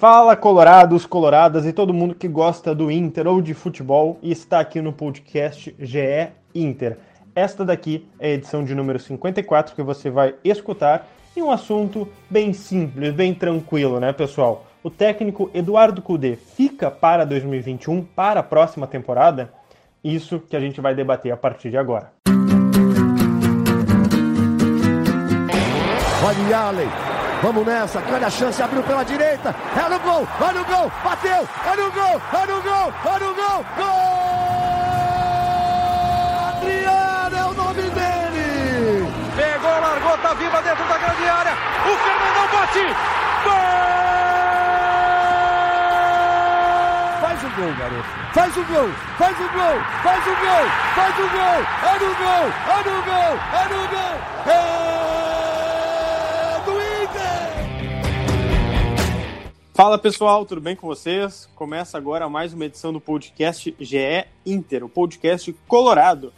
Fala, colorados, coloradas e todo mundo que gosta do Inter ou de futebol e está aqui no podcast GE Inter. Esta daqui é a edição de número 54 que você vai escutar e um assunto bem simples, bem tranquilo, né, pessoal? O técnico Eduardo Cudê fica para 2021, para a próxima temporada? Isso que a gente vai debater a partir de agora. Allen, Vamos nessa, grande a chance, abriu pela direita, é no gol, olha no gol, bateu, é no gol, é no gol, é no gol, gol! Adriano é o nome dele! Pegou, largou, tá viva dentro da grande área, o Fernandão bate, gol! Faz o gol, garoto, faz o gol, faz o gol, faz o gol, faz o gol, é no gol, é no gol, é no Fala pessoal, tudo bem com vocês? Começa agora mais uma edição do podcast GE Inter, o podcast colorado.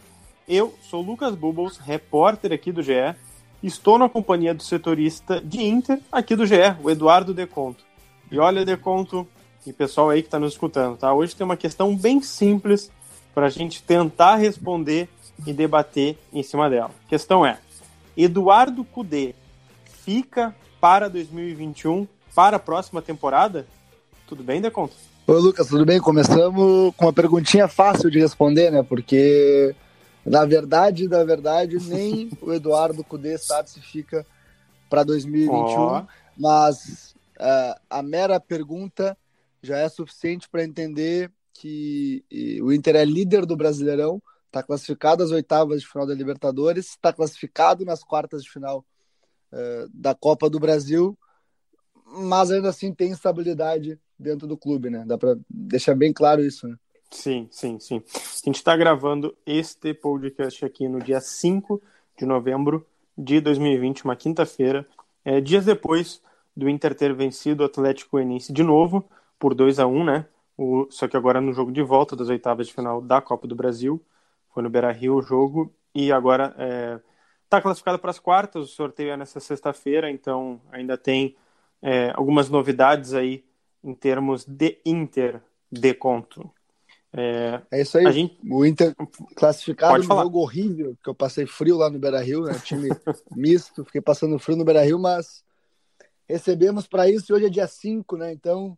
Eu sou Lucas Bubbles, repórter aqui do GE. Estou na companhia do setorista de Inter aqui do GE, o Eduardo Deconto. E olha, Deconto, e pessoal aí que está nos escutando, tá? Hoje tem uma questão bem simples para a gente tentar responder e debater em cima dela. A questão é: Eduardo Cudê fica para 2021 para a próxima temporada? Tudo bem, Deconto? Oi, Lucas, tudo bem? Começamos com uma perguntinha fácil de responder, né? Porque, na verdade, na verdade, nem o Eduardo Cudê sabe se fica para 2021, oh. mas uh, a mera pergunta já é suficiente para entender que o Inter é líder do Brasileirão, está classificado às oitavas de final da Libertadores, está classificado nas quartas de final uh, da Copa do Brasil mas ainda assim tem estabilidade dentro do clube, né? Dá para deixar bem claro isso, né? Sim, sim, sim. A gente está gravando este podcast aqui no dia 5 de novembro de 2020, uma quinta-feira, é, dias depois do Inter ter vencido o Atlético Goianiense de novo, por 2 a 1 né? O, só que agora no jogo de volta das oitavas de final da Copa do Brasil. Foi no Beira Rio o jogo e agora está é, tá classificado para as quartas. O sorteio é nessa sexta-feira, então ainda tem é, algumas novidades aí em termos de Inter de conto. É, é isso aí. Gente... O Inter classificado no jogo horrível, que eu passei frio lá no Beira Rio, né? Time misto, fiquei passando frio no Beira Rio, mas recebemos para isso e hoje é dia 5, né? Então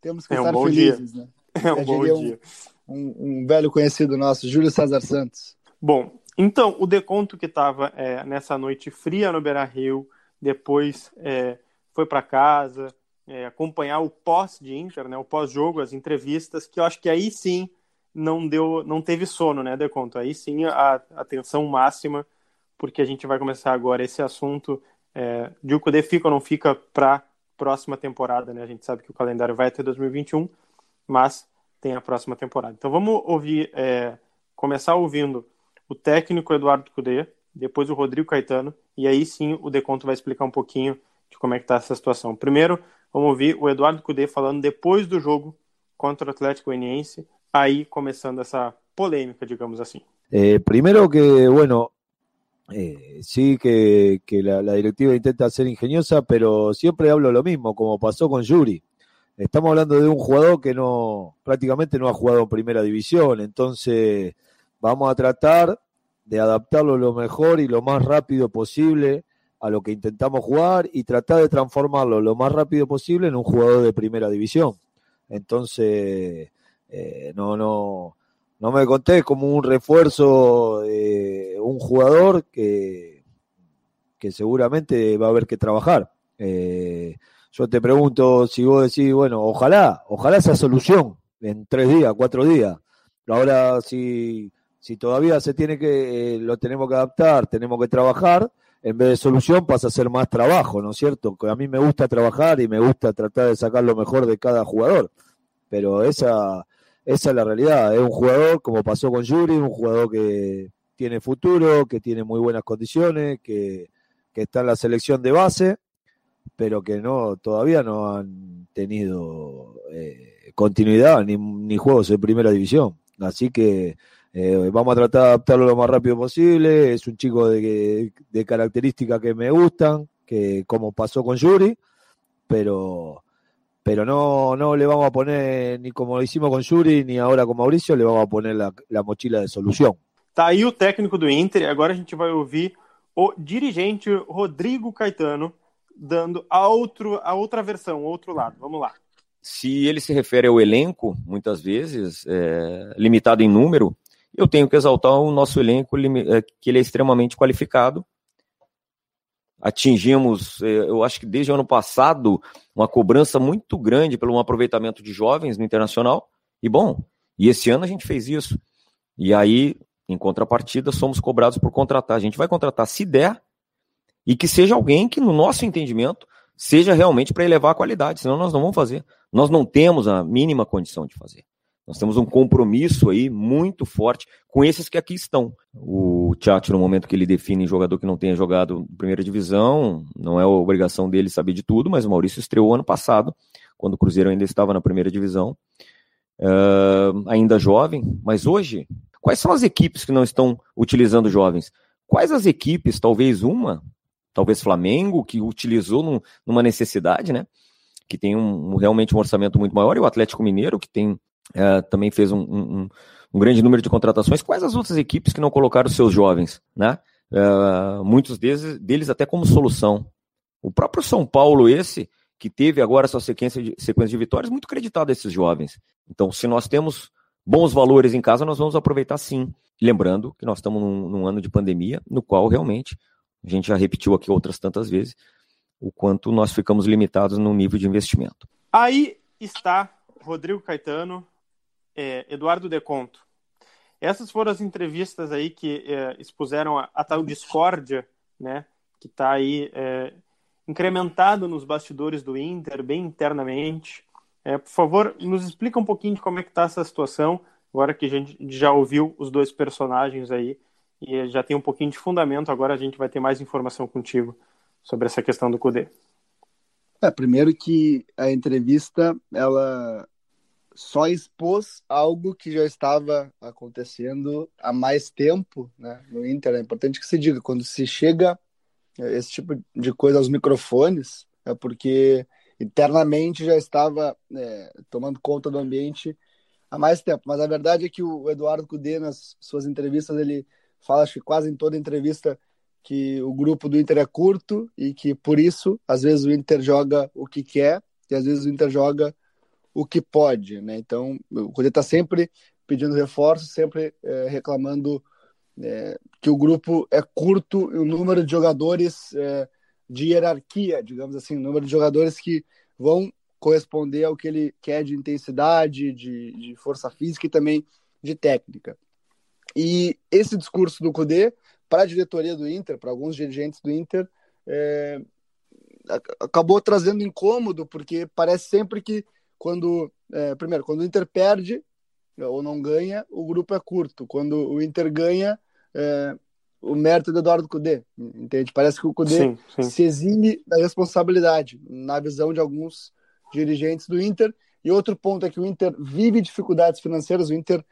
temos que é um estar felizes, dia. né? É um bom um, dia. Um, um, velho conhecido nosso, Júlio César Santos. Bom, então, o deconto que estava é, nessa noite fria no Beira Rio, depois é, foi para casa, é, acompanhar o pós de Inter, né, o pós-jogo, as entrevistas, que eu acho que aí sim não deu, não teve sono, né, Deconto? Aí sim a atenção máxima, porque a gente vai começar agora esse assunto é, de o Cudê fica ou não fica para próxima temporada, né? A gente sabe que o calendário vai até 2021, mas tem a próxima temporada. Então vamos ouvir, é, começar ouvindo o técnico Eduardo Cudê, depois o Rodrigo Caetano, e aí sim o Deconto vai explicar um pouquinho de como é que está essa situação. Primeiro, vamos ouvir o Eduardo Cudê falando depois do jogo contra o Atlético Goianiense, aí começando essa polêmica, digamos assim. Eh, primero que, bueno, eh, sí que, que la, la, directiva intenta ser ingeniosa, pero siempre hablo lo mismo, como pasó con Yuri. Estamos hablando de un jugador que no prácticamente no ha jugado en primera división, entonces vamos a tratar de adaptarlo lo mejor y lo más rápido posible a lo que intentamos jugar y tratar de transformarlo lo más rápido posible en un jugador de primera división. Entonces, eh, no, no, no me conté como un refuerzo de un jugador que, que seguramente va a haber que trabajar. Eh, yo te pregunto si vos decís, bueno, ojalá, ojalá esa solución en tres días, cuatro días. Ahora, si, si todavía se tiene que, eh, lo tenemos que adaptar, tenemos que trabajar, en vez de solución pasa a ser más trabajo, ¿no es cierto? A mí me gusta trabajar y me gusta tratar de sacar lo mejor de cada jugador, pero esa, esa es la realidad. Es un jugador, como pasó con Yuri, un jugador que tiene futuro, que tiene muy buenas condiciones, que, está en la selección de base, pero que no todavía no han tenido eh, continuidad ni juegos en primera división. Así que eh, vamos a tratar de adaptarlo lo más rápido posible. Es un chico de, de características que me gustan, que como pasó con Yuri, pero, pero no, no le vamos a poner, ni como lo hicimos con Yuri, ni ahora con Mauricio, le vamos a poner la, la mochila de solução. Tá aí o técnico do Inter, agora a gente vai ouvir o dirigente Rodrigo Caetano dando a, outro, a outra versão, o outro lado. Vamos lá. Se ele se refere ao elenco, muitas vezes, é, limitado em número, eu tenho que exaltar o nosso elenco, é, que ele é extremamente qualificado, atingimos, é, eu acho que desde o ano passado, uma cobrança muito grande pelo um aproveitamento de jovens no internacional. E bom, e esse ano a gente fez isso. E aí, em contrapartida, somos cobrados por contratar. A gente vai contratar se der e que seja alguém que, no nosso entendimento, seja realmente para elevar a qualidade, senão nós não vamos fazer. Nós não temos a mínima condição de fazer. Nós temos um compromisso aí muito forte com esses que aqui estão. O Tchatcho, no momento que ele define jogador que não tenha jogado primeira divisão, não é obrigação dele saber de tudo, mas o Maurício estreou ano passado, quando o Cruzeiro ainda estava na primeira divisão, uh, ainda jovem, mas hoje, quais são as equipes que não estão utilizando jovens? Quais as equipes, talvez uma, talvez Flamengo, que utilizou num, numa necessidade, né? Que tem um, realmente um orçamento muito maior, e o Atlético Mineiro, que tem é, também fez um, um, um, grande número de contratações. Quais as outras equipes que não colocaram seus jovens, né? É, muitos deles, deles até como solução. O próprio São Paulo, esse, que teve agora sua sequência de, sequência de vitórias, muito creditado a esses jovens. Então, se nós temos bons valores em casa, nós vamos aproveitar sim. Lembrando que nós estamos num, num ano de pandemia, no qual realmente, a gente já repetiu aqui outras tantas vezes, o quanto nós ficamos limitados no nível de investimento. Aí está Rodrigo Caetano, é, Eduardo Deconto. Essas foram as entrevistas aí que é, expuseram a, a, tal discórdia, né, que está aí é, incrementado nos bastidores do Inter, bem internamente. É, por favor, nos explica um pouquinho de como é que está essa situação, agora que a gente já ouviu os dois personagens aí e já tem um pouquinho de fundamento, agora a gente vai ter mais informação contigo sobre essa questão do CUDE. É, primeiro que a entrevista, ela só expôs algo que já estava acontecendo há mais tempo né, no Inter. É importante que se diga, quando se chega é, esse tipo de coisa aos microfones, é porque internamente já estava é, tomando conta do ambiente há mais tempo. Mas a verdade é que o Eduardo Cudê, nas suas entrevistas, ele fala, acho que quase em toda entrevista, que o grupo do Inter é curto e que por isso, às vezes, o Inter joga o que quer e às vezes o Inter joga o que pode, né? Então, o Cudê está sempre pedindo reforço, sempre é, reclamando é, que o grupo é curto e o número de jogadores é, de hierarquia, digamos assim, o número de jogadores que vão corresponder ao que ele quer de intensidade, de, de força física e também de técnica. E esse discurso do Cudê, para a diretoria do Inter, para alguns dirigentes do Inter, é, acabou trazendo incômodo, porque parece sempre que quando, é, primeiro, quando o Inter perde ou não ganha, o grupo é curto. Quando o Inter ganha, é, o mérito é do Eduardo Cudê, entende? Parece que o Cudê sim, sim. se exime da responsabilidade, na visão de alguns dirigentes do Inter. E outro ponto é que o Inter vive dificuldades financeiras, o Inter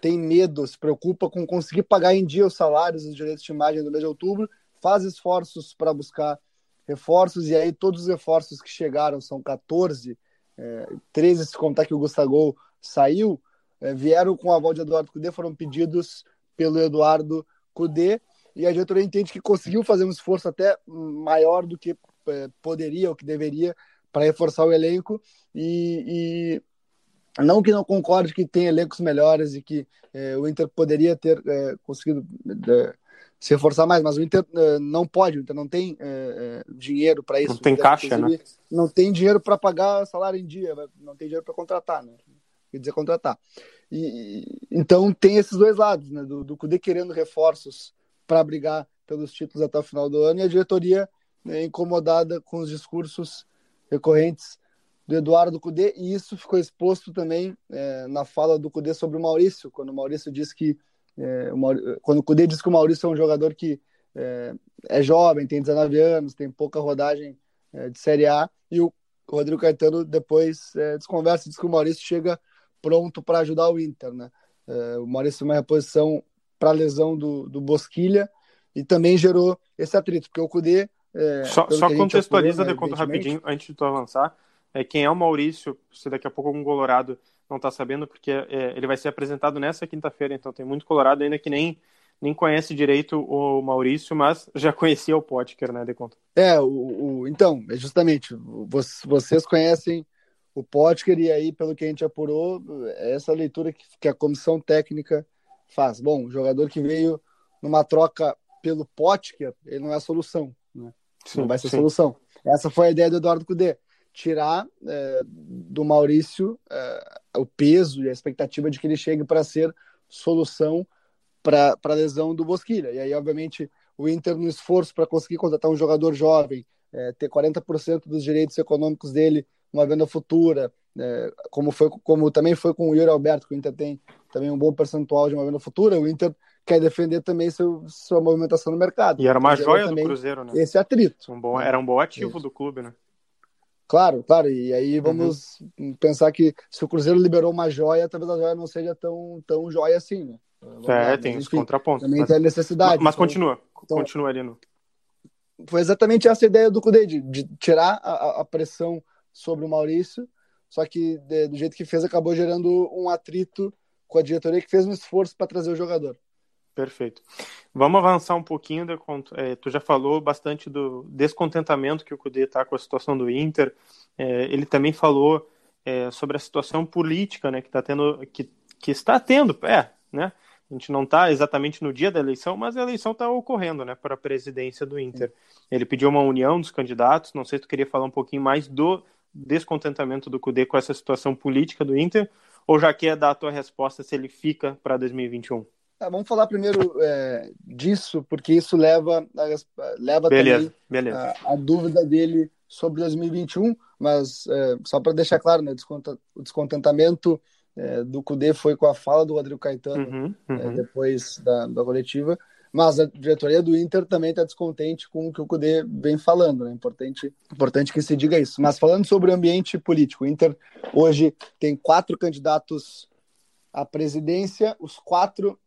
tem medo, se preocupa com conseguir pagar em dia os salários, os direitos de imagem do mês de outubro, faz esforços para buscar reforços, e aí todos os reforços que chegaram, são 14, é, 13 se contar que o Gustavo saiu, é, vieram com a aval de Eduardo Cudê, foram pedidos pelo Eduardo Cudê, e a diretoria entende que conseguiu fazer um esforço até maior do que é, poderia ou que deveria para reforçar o elenco, e, e, não que não concorde que tem elencos melhores e que é, o Inter poderia ter é, conseguido é, se reforçar mais, mas o Inter uh, não pode, o Inter não tem uh, dinheiro para isso. Não tem caixa, né? Não tem dinheiro para pagar salário em dia, não tem dinheiro para contratar, né? Quer dizer, contratar. E, então tem esses dois lados, né? Do, do Cudê querendo reforços para brigar pelos títulos até o final do ano e a diretoria né, incomodada com os discursos recorrentes do Eduardo Cudê, e isso ficou exposto também é, na fala do Cudê sobre o Maurício, quando o Maurício disse que é, o quando o Cudê diz que o Maurício é um jogador que é, é jovem, tem 19 anos, tem pouca rodagem é, de Série A, e o Rodrigo Caetano depois desconversa e diz que o Maurício chega pronto para ajudar o Inter. Né? O Maurício é uma reposição para a lesão do, do Bosquilha e também gerou esse atrito, porque o Cudê. Só, só contextualiza apurou, né, de conta rapidinho, antes de tu avançar. é, quem é o Maurício, se daqui a pouco algum colorado não está sabendo, porque é, ele vai ser apresentado nessa quinta-feira, então tem muito colorado ainda que nem nem conhece direito o Maurício, mas já conhecia o Potker, né, Deconto? É, o, o, então, é justamente, vocês conhecem o Potker e aí, pelo que a gente apurou, é essa leitura que, que a comissão técnica faz. Bom, o jogador que veio numa troca pelo Potker, ele não é a solução, né? Sim, não vai ser a solução. Essa foi a ideia do Eduardo Cudê, tirar é, do Maurício é, o peso e a expectativa de que ele chegue para ser solução para a lesão do Bosquilha. E aí, obviamente, o Inter, no esforço para conseguir contratar um jogador jovem, é, ter 40% dos direitos econômicos dele uma venda futura, é, como, foi, como também foi com o Yuri Alberto, que o Inter tem também um bom percentual de uma venda futura, o Inter quer defender também seu, sua movimentação no mercado. E era uma joia do Cruzeiro, né? Esse atrito. Um bom, era um bom ativo Isso. do clube, né? Claro, claro. E aí vamos uhum. pensar que se o Cruzeiro liberou uma joia, talvez a joia não seja tão, tão joia assim, né? É, tem os contrapontos. Também mas... tem a necessidade. Mas, mas então, continua, então, continua ali no. Foi exatamente essa ideia do Cudê, de, de tirar a, a, pressão sobre o Maurício, só que de, do jeito que fez, acabou gerando um atrito com a diretoria que fez um esforço para trazer o jogador. Perfeito. Vamos avançar um pouquinho. De, é, tu já falou bastante do descontentamento que o Cudê está com a situação do Inter. É, ele também falou é, sobre a situação política, né, que está tendo, que, que está tendo, é, né? A gente não está exatamente no dia da eleição, mas a eleição está ocorrendo, né, para a presidência do Inter. Ele pediu uma união dos candidatos. Não sei se tu queria falar um pouquinho mais do descontentamento do Cudê com essa situação política do Inter, ou já quer dar a tua resposta se ele fica para 2021? Tá, vamos falar primeiro é, disso, porque isso leva, a, leva beleza, também beleza. A, a, dúvida dele sobre 2021, mas é, só para deixar claro, né, o descontentamento é, do Cudê foi com a fala do Rodrigo Caetano uhum, é, uhum. depois da, da coletiva, mas a diretoria do Inter também está descontente com o que o Cudê vem falando, né? Importante, importante que se diga isso. Mas falando sobre o ambiente político, o Inter hoje tem quatro candidatos à presidência, os quatro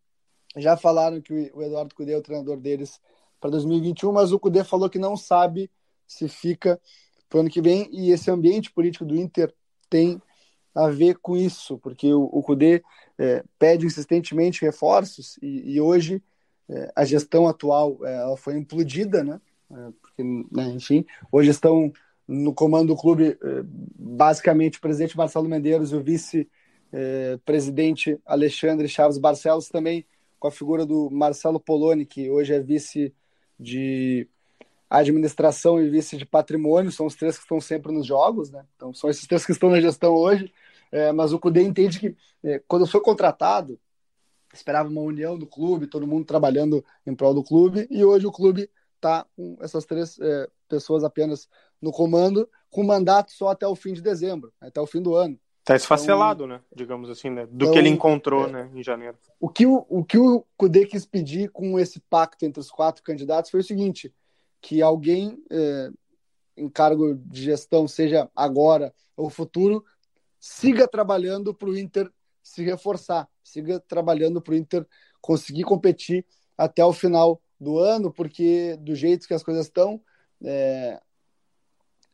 já falaram que o Eduardo Cudê é o treinador deles para 2021, mas o Cudê falou que não sabe se fica para o ano que vem e esse ambiente político do Inter tem a ver com isso, porque o, Cudê é, pede insistentemente reforços e, e hoje é, a gestão atual é, ela foi implodida, né? É, porque, né, enfim, hoje estão no comando do clube é, basicamente o presidente Marcelo Medeiros e o vice-presidente Alexandre Chaves Barcelos também com a figura do Marcelo Poloni, que hoje é vice de administração e vice de patrimônio, são os três que estão sempre nos jogos, né? Então são esses três que estão na gestão hoje. É, mas o Cudê entende que é, quando foi contratado, esperava uma união do clube, todo mundo trabalhando em prol do clube, e hoje o clube está com essas três é, pessoas apenas no comando, com mandato só até o fim de dezembro, até o fim do ano. Tá esfacelado, então, né? Digamos assim, né? Do então, que ele encontrou, é, né, em janeiro. O que o, o que o Cudê quis pedir com esse pacto entre os quatro candidatos foi o seguinte: que alguém é, em cargo de gestão, seja agora ou futuro, siga trabalhando para o Inter se reforçar, siga trabalhando para o Inter conseguir competir até o final do ano, porque do jeito que as coisas estão, é,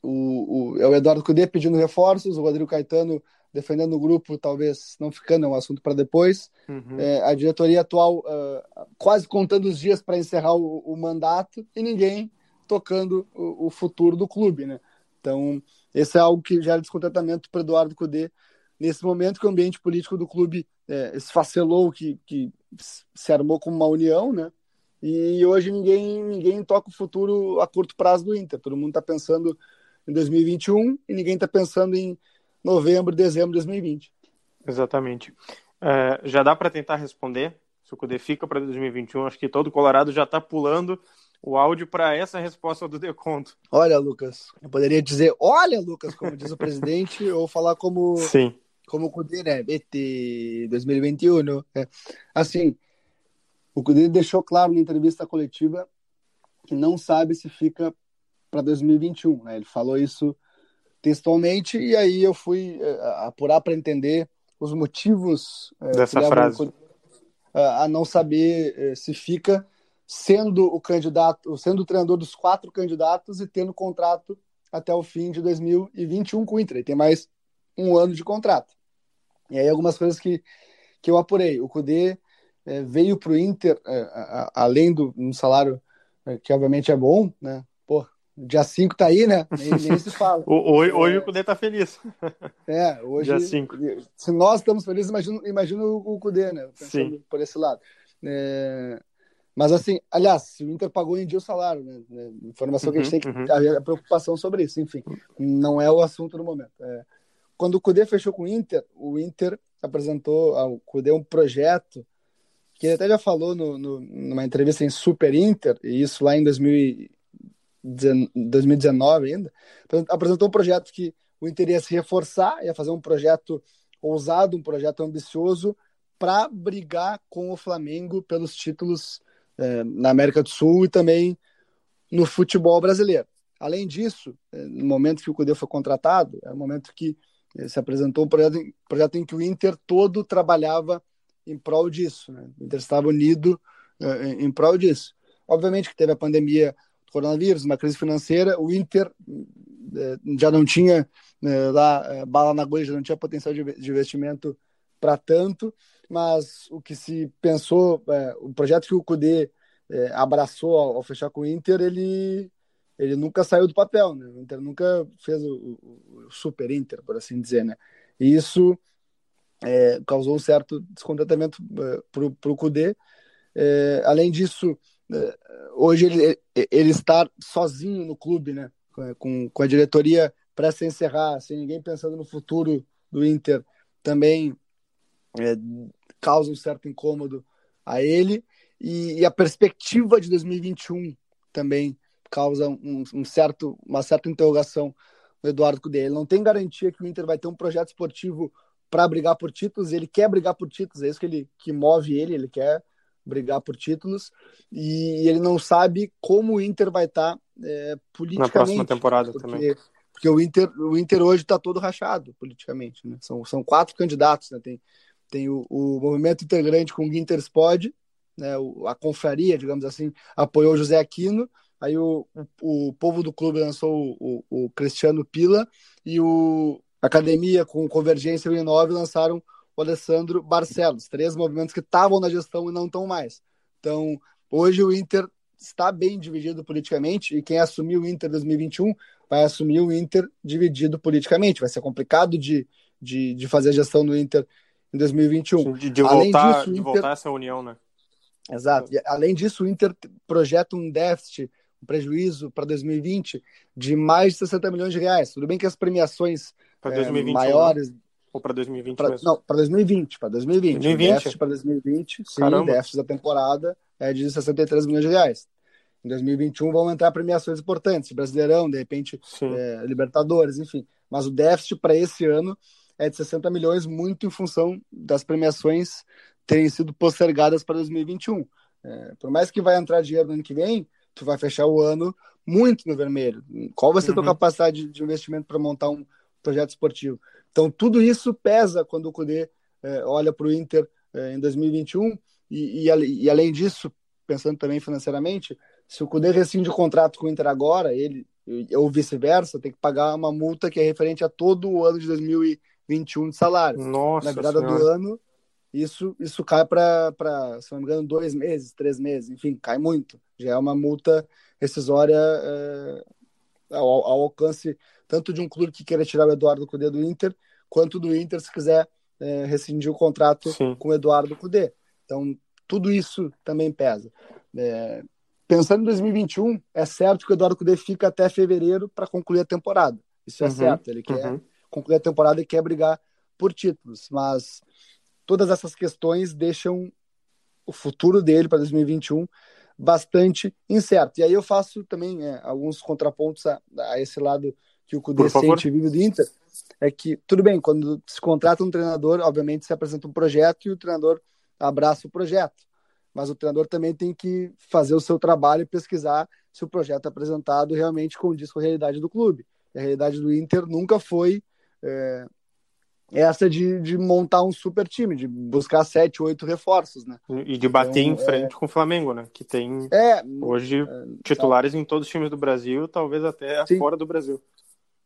o, o, é o Eduardo Cudê pedindo reforços, o Rodrigo Caetano defendendo o grupo, talvez não ficando, é um assunto para depois. Uhum. É, a diretoria atual uh, quase contando os dias para encerrar o, o, mandato e ninguém tocando o, o, futuro do clube, né? Então, esse é algo que gera descontentamento para Eduardo Cudê nesse momento que o ambiente político do clube é, esfacelou, que, que se armou como uma união, né? E hoje ninguém, ninguém toca o futuro a curto prazo do Inter. Todo mundo está pensando em 2021 e ninguém está pensando em novembro, dezembro de 2020. Exatamente. É, já dá para tentar responder se o Cudê fica para 2021. Acho que todo Colorado já está pulando o áudio para essa resposta do Deconto. Olha, Lucas, eu poderia dizer, olha, Lucas, como diz o presidente, ou falar como Sim. como o Cudê, né? BT 2021. É. Assim, o Cudê deixou claro na entrevista coletiva que não sabe se fica para 2021. Né? Ele falou isso textualmente, e aí eu fui uh, apurar para entender os motivos uh, dessa frase a não saber se fica sendo o candidato, sendo o treinador dos quatro candidatos e tendo contrato até o fim de 2021 com o Inter. Ele tem mais um ano de contrato. E aí algumas coisas que, que eu apurei. O Cudê é, veio para o Inter, é, a, a, além do um salário é, que obviamente é bom, né? Dia 5 tá aí, né? Nem, nem se fala. hoje, hoje o Cudê tá feliz. É, hoje. Dia 5. Se nós estamos felizes, imagina, imagina o Cudê, né? Pensando Sim. por esse lado. É, mas assim, aliás, o Inter pagou em dia o salário, né? É, informação que a gente tem que uhum. a preocupação sobre isso, enfim, não é o assunto no momento. É, quando o Cudê fechou com o Inter, o Inter apresentou ao Cudê um projeto que ele até já falou no, no, numa entrevista em Super Inter, e isso lá em 2019 ainda, apresentou um projeto que o Inter ia se reforçar, ia fazer um projeto ousado, um projeto ambicioso para brigar com o Flamengo pelos títulos é, na América do Sul e também no futebol brasileiro. Além disso, é, no momento que o Cudê foi contratado, é o momento que é, se apresentou um projeto, projeto em que o Inter todo trabalhava em prol disso. Né? O Inter estava unido é, em prol disso. Obviamente que teve a pandemia coronavírus, uma crise financeira, o Inter é, já não tinha é, lá bala na agulha, já não tinha potencial de, investimento para tanto, mas o que se pensou, é, o projeto que o Cudê é, abraçou ao, fechar com o Inter, ele, ele nunca saiu do papel, né? O Inter nunca fez o, o, o super Inter, por assim dizer, né? E isso é, causou um certo descontentamento para o Cudê. Além disso, hoje ele, ele estar sozinho no clube, né? Com, com a diretoria prestes a encerrar, sem ninguém pensando no futuro do Inter, também é, causa um certo incômodo a ele e, e, a perspectiva de 2021 também causa um, um, certo, uma certa interrogação no Eduardo Cudê. Ele não tem garantia que o Inter vai ter um projeto esportivo para brigar por títulos, ele quer brigar por títulos, é isso que, ele, que move ele, ele quer brigar por títulos e ele não sabe como o Inter vai estar tá, é, politicamente. Na próxima temporada porque, também. Porque o Inter, o Inter hoje está todo rachado politicamente. Né? São, são quatro candidatos, né? tem tem o, o movimento integrante com o Ginterspod, né, o, a confraria, digamos assim, apoiou o José Aquino, aí o, o, o povo do clube lançou o, o, Cristiano Pila e o Academia com Convergência e o Inove lançaram o Alessandro Barcelos, três movimentos que estavam na gestão e não estão mais. Então, hoje o Inter está bem dividido politicamente e quem assumir o Inter 2021 vai assumir o Inter dividido politicamente. Vai ser complicado de, de, de fazer a gestão no Inter em 2021. De, de além voltar, disso, de Inter... voltar essa união, né? Exato. E, além disso, o Inter projeta um déficit, um prejuízo para 2020 de mais de 60 milhões de reais. Tudo bem que as premiações é, maiores. Né? Ou para 2020 pra, mesmo? Não, para 2020. Para 2020. 2020. O déficit para 2020, sim, Caramba. déficit da temporada é de 63 milhões de reais. Em 2021 vão entrar premiações importantes, Brasileirão, de repente, é, Libertadores, enfim. Mas o déficit para esse ano é de 60 milhões, muito em função das premiações terem sido postergadas para 2021. É, por mais que vai entrar dinheiro no ano que vem, tu vai fechar o ano muito no vermelho. Qual vai ser a tua uhum. capacidade de investimento para montar um projeto esportivo? Então, tudo isso pesa quando o Cudê é, olha para o Inter é, em 2021 e, e, e, além disso, pensando também financeiramente, se o Cudê rescinde o contrato com o Inter agora, ele ou vice-versa, tem que pagar uma multa que é referente a todo o ano de 2021 21 de salário. Nossa Na virada senhora. do ano, isso, isso cai para, se não me engano, dois meses, três meses, enfim, cai muito. Já é uma multa rescisória é, ao, ao, alcance tanto de um clube que queira tirar o Eduardo Cudê do Inter, quanto do Inter se quiser é, rescindir o contrato Sim. com o Eduardo Cudê. Então, tudo isso também pesa. É, pensando em 2021, é certo que o Eduardo Cudê fica até fevereiro para concluir a temporada. Isso é uhum, certo. Ele quer uhum concluir a temporada e quer brigar por títulos. Mas todas essas questões deixam o futuro dele para 2021 bastante incerto. E aí eu faço também é, alguns contrapontos a, a, esse lado que o Cudê sente vive do Inter. É que, tudo bem, quando se contrata um treinador, obviamente se apresenta um projeto e o treinador abraça o projeto. Mas o treinador também tem que fazer o seu trabalho e pesquisar se o projeto apresentado realmente condiz com a realidade do clube. E a realidade do Inter nunca foi é, essa de, de montar um super time, de buscar sete, oito reforços, né? E de bater então, em frente é... com o Flamengo, né? Que tem é, hoje é, titulares em todos os times do Brasil, talvez até sim. fora do Brasil.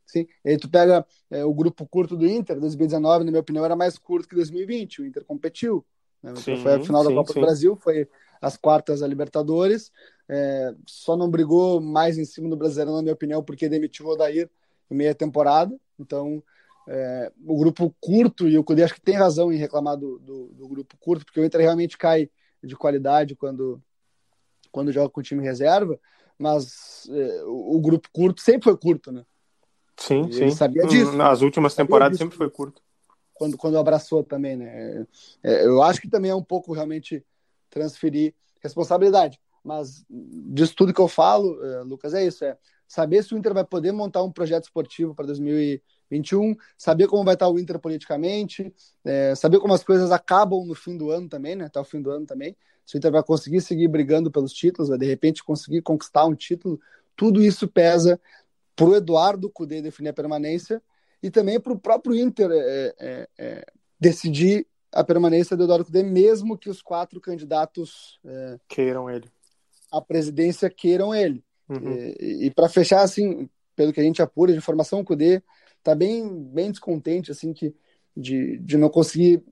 sim. E aí tu pega é, o grupo curto do Inter, 2019, na minha opinião, era mais curto que 2020. O Inter competiu. Né? Sim, foi a final sim, da Copa sim. do Brasil, foi as quartas da Libertadores. É, só não brigou mais em cima do Brasileirão, na minha opinião, porque demitiu o Odair em meia temporada. Então, é, o grupo curto, e o Cudê acho que tem razão em reclamar do, do, do, grupo curto, porque o Inter realmente cai de qualidade quando, quando joga com o time reserva, mas é, o, o, grupo curto sempre foi curto, né? Sim, e sim. sabia disso. Nas últimas temporadas sempre foi curto. Quando, quando abraçou também, né? É, eu acho que também é um pouco realmente transferir responsabilidade. Mas disso tudo que eu falo, é, Lucas, é isso: é saber se o Inter vai poder montar um projeto esportivo para 2021, saber como vai estar o Inter politicamente, é, saber como as coisas acabam no fim do ano também, né? Até o fim do ano também. Se o Inter vai conseguir seguir brigando pelos títulos, vai de repente conseguir conquistar um título, tudo isso pesa para o Eduardo Cudê definir a permanência e também para o próprio Inter é, é, é, decidir a permanência do Eduardo Cudê, mesmo que os quatro candidatos é, queiram ele. A presidência queiram ele. Uhum. E, e para fechar, assim, pelo que a gente apura de informação, o Cudê está bem, bem descontente, assim, que, de, de não conseguir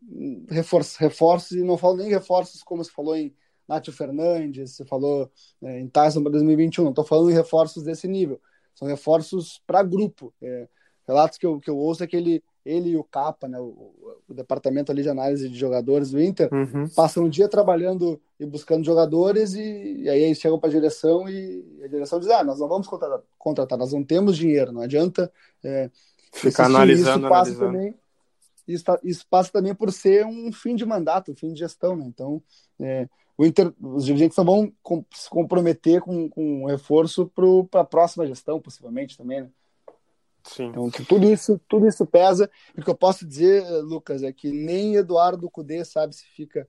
reforços, reforços, e não falo nem reforços como você falou em Nátio Fernandes, você falou é, em Tyson para 2021, não estou falando em reforços desse nível, são reforços para grupo. É, relatos que eu, que eu ouço é que ele ele e o Capa, né, o, o, departamento ali de análise de jogadores do Inter, uhum. passam um dia trabalhando e buscando jogadores e, e aí eles chegam para a direção e a direção diz, ah, nós não vamos contratar, contratar nós não temos dinheiro, não adianta é, ficar analisando, isso passa analisando. Também, isso, isso, passa também por ser um fim de mandato, um fim de gestão, né? Então, é, Inter, os dirigentes não vão com, se comprometer com, com um reforço para a próxima gestão, possivelmente também, né? Sim. Então, tudo isso, tudo isso pesa. E o que eu posso dizer, Lucas, é que nem Eduardo Cudê sabe se fica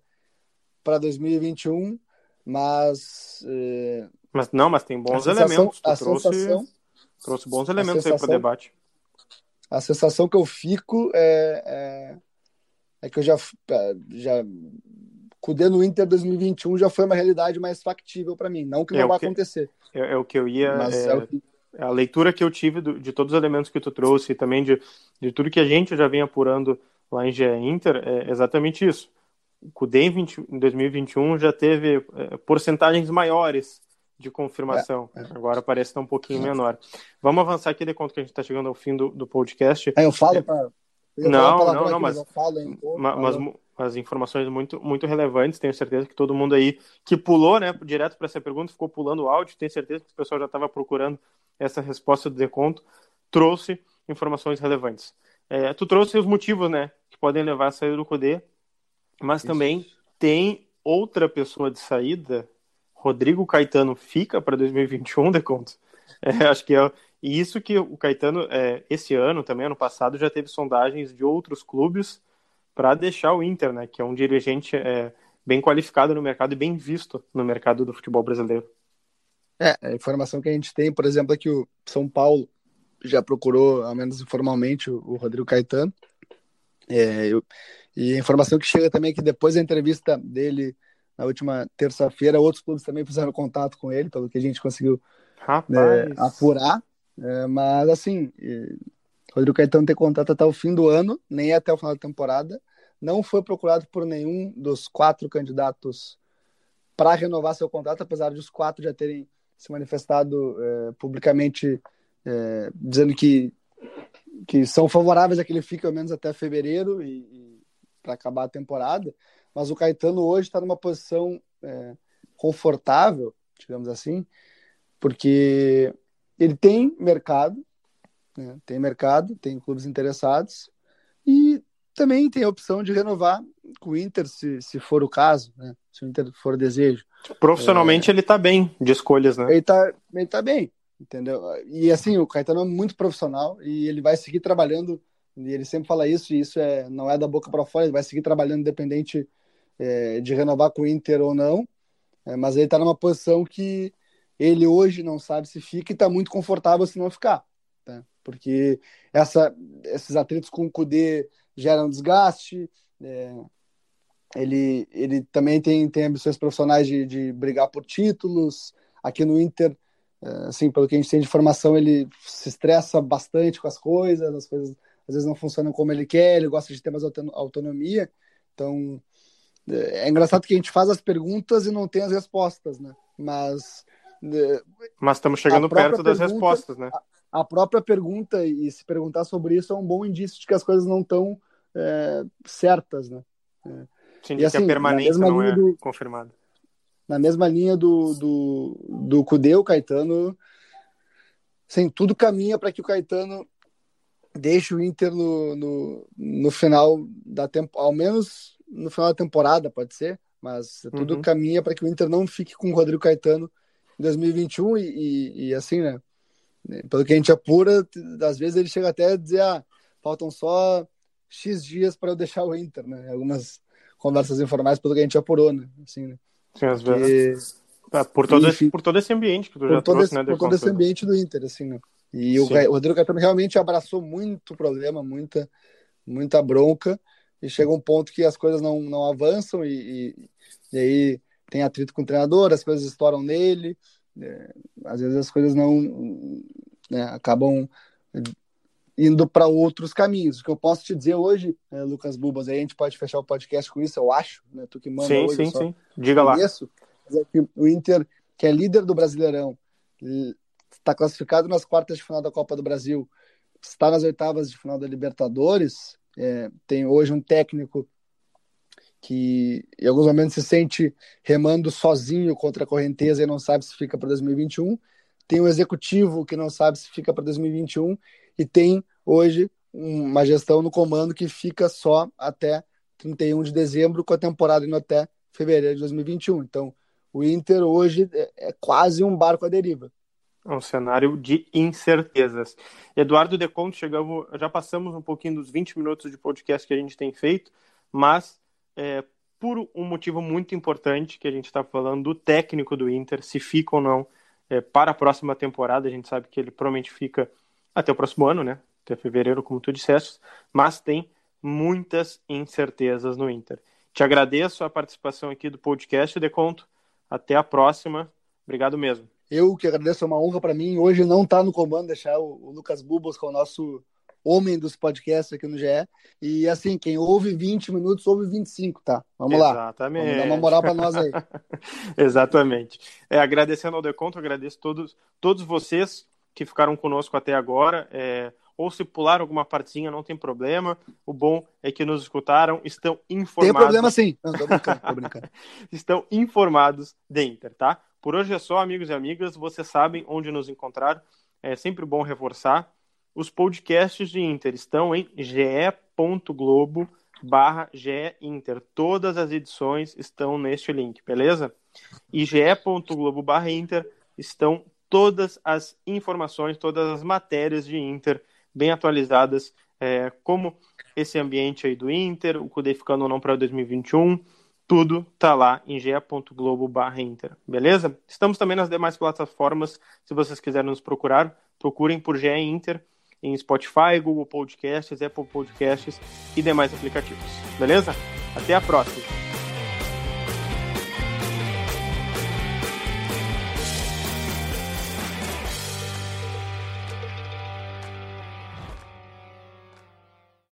para 2021, mas. É... Mas não, mas tem bons sensação, elementos. Tu a trouxe, sensação, trouxe bons elementos sensação, aí para o debate. A sensação que eu fico é, é, é que eu já. já Cudê no Inter 2021 já foi uma realidade mais factível para mim. Não que não é vai que, acontecer. É, é, o que eu ia. Mas é, é que a leitura que eu tive do, de todos os elementos que tu trouxe e também de, de tudo que a gente já vem apurando lá em GE Inter é exatamente isso. O Cudê em, 20, em 2021 já teve é, porcentagens maiores de confirmação. É, é. Agora parece estar um pouquinho menor. Vamos avançar aqui de conta que a gente está chegando ao fim do, do podcast. É, eu falo para. Não, não, não, mas, falo, mas, mas as informações muito, muito relevantes. Tenho certeza que todo mundo aí que pulou, né, direto para essa pergunta, ficou pulando o áudio. Tenho certeza que o pessoal já estava procurando essa resposta do deconto, trouxe informações relevantes. É, tu trouxe os motivos, né, que podem levar a sair do Cudê, mas Isso. também tem outra pessoa de saída, Rodrigo Caetano fica para 2021, deconto. É, acho que é isso que o Caetano, é, esse ano também, ano passado, já teve sondagens de outros clubes para deixar o Inter, né, que é um dirigente é, bem qualificado no mercado e bem visto no mercado do futebol brasileiro. É, a informação que a gente tem, por exemplo, é que o São Paulo já procurou, ao menos informalmente, o Rodrigo Caetano. É, eu, e a informação que chega também é que depois da entrevista dele na última terça-feira, outros clubes também fizeram contato com ele, pelo que a gente conseguiu é, apurar. É, mas, assim, Rodrigo Caetano tem contato até o fim do ano, nem até o final da temporada. Não foi procurado por nenhum dos quatro candidatos para renovar seu contrato, apesar de os quatro já terem se manifestado é, publicamente é, dizendo que, que são favoráveis a que ele fique ao menos até fevereiro e, e para acabar a temporada. Mas o Caetano hoje está numa posição é, confortável, digamos assim, porque ele tem mercado, né, tem mercado, tem clubes interessados e também tem a opção de renovar com o Inter, se, se for o caso, né, se o Inter for desejo. Profissionalmente é... ele tá bem de escolhas, né? Ele tá, ele tá bem, entendeu? E assim, o Caetano é muito profissional e ele vai seguir trabalhando, e ele sempre fala isso, e isso é, não é da boca para fora, ele vai seguir trabalhando independente é, de renovar com o Inter ou não, é, mas ele tá numa posição que ele hoje não sabe se fica e tá muito confortável se não ficar, tá? Porque essa, esses atritos com o Kudê geram desgaste, é, ele, ele também tem, tem ambições profissionais de, de brigar por títulos. Aqui no Inter, assim, pelo que a gente tem de informação, ele se estressa bastante com as coisas, as coisas às vezes não funcionam como ele quer, ele gosta de ter mais autonomia. Então, é, engraçado que a gente faz as perguntas e não tem as respostas, né? Mas. É, Mas estamos chegando perto das respostas, né? A, a, própria pergunta e se perguntar sobre isso é um bom indício de que as coisas não estão é, certas, né? É. Sim, e, assim, que a permanência não é do, confirmada. Na mesma linha do, do, do Cudê, o Caetano. Assim, tudo caminha para que o Caetano deixe o Inter no, no, no final da temporada, ao menos no final da temporada, pode ser, mas tudo uhum. caminha para que o Inter não fique com o Rodrigo Caetano em 2021 e, e, e, assim, né? Pelo que a gente apura, às vezes ele chega até a dizer, ah, faltam só X dias para eu deixar o Inter, né? Algumas conversas informais pelo que a gente apurou, né? Assim, né? Sim, às vezes. É, por, todo esse, por todo esse ambiente que tu já trouxe, esse, né? Por todo esse ambiente do Inter, assim, né? E o, o, Rodrigo Caetano realmente abraçou muito problema, muita, muita bronca, e chega um ponto que as coisas não, não avançam, e, e, e aí tem atrito com o treinador, as coisas estouram nele, é, às vezes as coisas não né, acabam indo para outros caminhos. O que eu posso te dizer hoje, é, Lucas Bubas, aí a gente pode fechar o podcast com isso, eu acho, né? Tu que manda sim, hoje, sim, sim. Diga lá. Isso, é o Inter, que é líder do Brasileirão, está classificado nas quartas de final da Copa do Brasil, está nas oitavas de final da Libertadores, é, tem hoje um técnico que em alguns momentos se sente remando sozinho contra a correnteza e não sabe se fica para 2021. Tem um executivo que não sabe se fica para 2021 e tem hoje uma gestão no comando que fica só até 31 de dezembro, com a temporada indo até fevereiro de 2021. Então, o Inter hoje é, é quase um barco à deriva. É um cenário de incertezas. Eduardo Deconto, chegamos, já passamos um pouquinho dos 20 minutos de podcast que a gente tem feito, mas é, por um motivo muito importante que a gente está falando do técnico do Inter, se fica ou não é, para a próxima temporada. A gente sabe que ele provavelmente fica até o próximo ano, né? Até fevereiro, como tu disseste, mas tem muitas incertezas no Inter. Te agradeço a participação aqui do podcast, Deconto. Até a próxima. Obrigado mesmo. Eu que agradeço, é uma honra para mim. Hoje não está no comando deixar o, o Lucas Bubos, com é o nosso homem dos podcasts aqui no GE. E assim, quem ouve 20 minutos, ouve 25, tá? Vamos Exatamente. lá. Exatamente. Vamos dar uma moral para nós aí. Exatamente. É, agradecendo ao Deconto, agradeço todos, todos vocês que ficaram conosco até agora. É, ou se pular alguma partezinha, não tem problema. O bom é que nos escutaram, estão informados. Tem problema sim. Não, tô brincando, tô brincando. estão informados de Inter, tá? Por hoje é só, amigos e amigas. Vocês sabem onde nos encontrar. É sempre bom reforçar. Os podcasts de Inter estão em ge.globo barra Inter. Todas as edições estão neste link, beleza? E ge.globo barra Inter estão todas as informações, todas as matérias de Inter bem atualizadas, é, como esse ambiente aí do Inter, o Cudê ficando ou não para 2021, tudo tá lá em ge.globo/inter, beleza? Estamos também nas demais plataformas, se vocês quiserem nos procurar, procurem por GE Inter em Spotify, Google Podcasts, Apple Podcasts e demais aplicativos, beleza? Até a próxima!